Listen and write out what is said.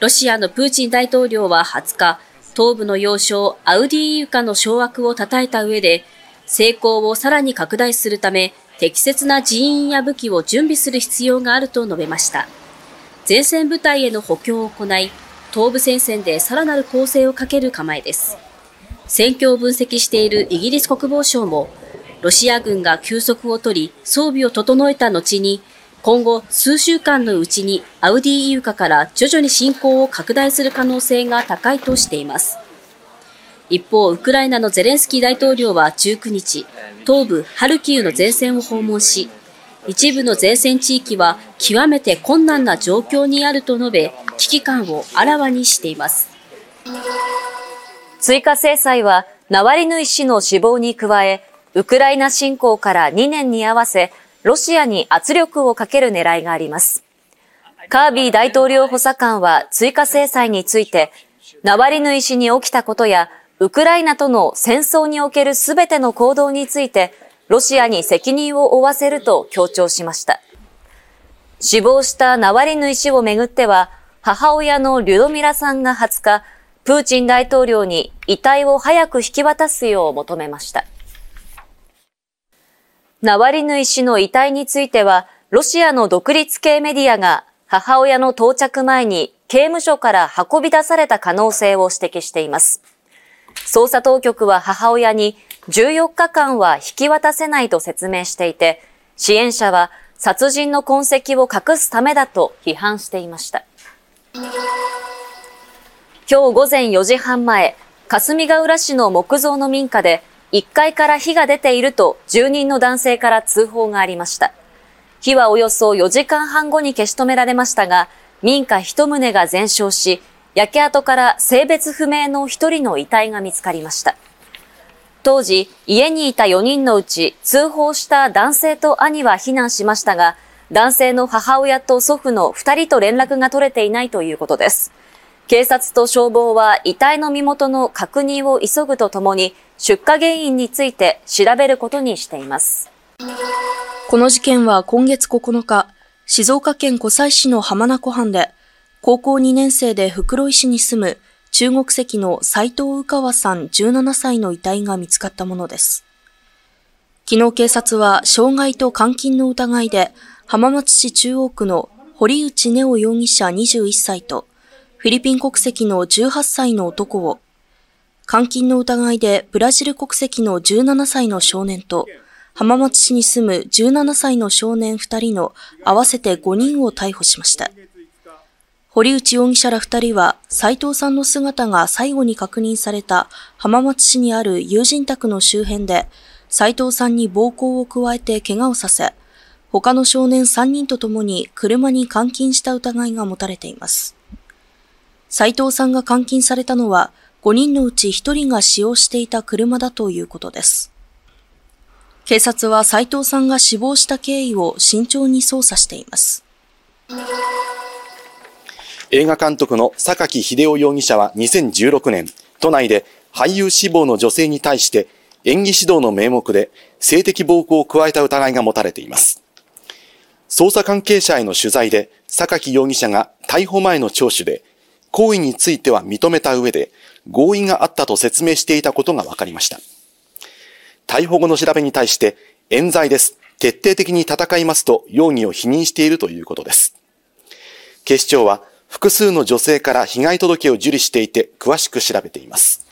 ロシアのプーチン大統領は20日、東部の要衝アウディーイウカの掌握を称えた上で、成功をさらに拡大するため、適切な人員や武器を準備する必要があると述べました。前線部隊への補強を行い、東部戦線でさらなる攻勢をかける構えです。戦況を分析しているイギリス国防省も、ロシア軍が休息を取り、装備を整えた後に、今後数週間のうちにアウディイウカから徐々に侵攻を拡大する可能性が高いとしています。一方、ウクライナのゼレンスキー大統領は19日、東部ハルキウの前線を訪問し、一部の前線地域は極めて困難な状況にあると述べ、危機感をあらわにしています。追加制裁は、ナワリヌイ氏の死亡に加え、ウクライナ侵攻から2年に合わせ、ロシアに圧力をかける狙いがあります。カービー大統領補佐官は追加制裁について、ナワリヌイ氏に起きたことや、ウクライナとの戦争におけるすべての行動について、ロシアに責任を負わせると強調しました。死亡したナワリヌイ氏をめぐっては、母親のリュドミラさんが20日、プーチン大統領に遺体を早く引き渡すよう求めました。ナワリヌイ氏の遺体については、ロシアの独立系メディアが母親の到着前に刑務所から運び出された可能性を指摘しています。捜査当局は母親に14日間は引き渡せないと説明していて、支援者は殺人の痕跡を隠すためだと批判していました。今日午前4時半前、霞ヶ浦市の木造の民家で1階から火が出ていると住人の男性から通報がありました。火はおよそ4時間半後に消し止められましたが、民家1棟が全焼し、焼け跡から性別不明の1人の遺体が見つかりました。当時、家にいた4人のうち通報した男性と兄は避難しましたが、男性の母親と祖父の2人と連絡が取れていないということです。警察と消防は遺体の身元の確認を急ぐとともに、出火原因について調べることにしています。この事件は今月9日、静岡県湖西市の浜名湖畔で、高校2年生で袋井市に住む中国籍の斎藤宇川さん17歳の遺体が見つかったものです。昨日警察は傷害と監禁の疑いで浜松市中央区の堀内ネオ容疑者21歳とフィリピン国籍の18歳の男を監禁の疑いでブラジル国籍の17歳の少年と、浜松市に住む17歳の少年2人の合わせて5人を逮捕しました。堀内容疑者ら2人は、斉藤さんの姿が最後に確認された浜松市にある友人宅の周辺で、斉藤さんに暴行を加えて怪我をさせ、他の少年3人と共に車に監禁した疑いが持たれています。斉藤さんが監禁されたのは、5人のうち1人が使用していた車だということです。警察は斉藤さんが死亡した経緯を慎重に捜査しています。映画監督の榊秀夫容疑者は2016年、都内で俳優志望の女性に対して演技指導の名目で性的暴行を加えた疑いが持たれています。捜査関係者への取材で、榊容疑者が逮捕前の聴取で、行為については認めた上で、合意があったと説明していたことが分かりました。逮捕後の調べに対して、冤罪です。徹底的に戦いますと容疑を否認しているということです。警視庁は複数の女性から被害届を受理していて詳しく調べています。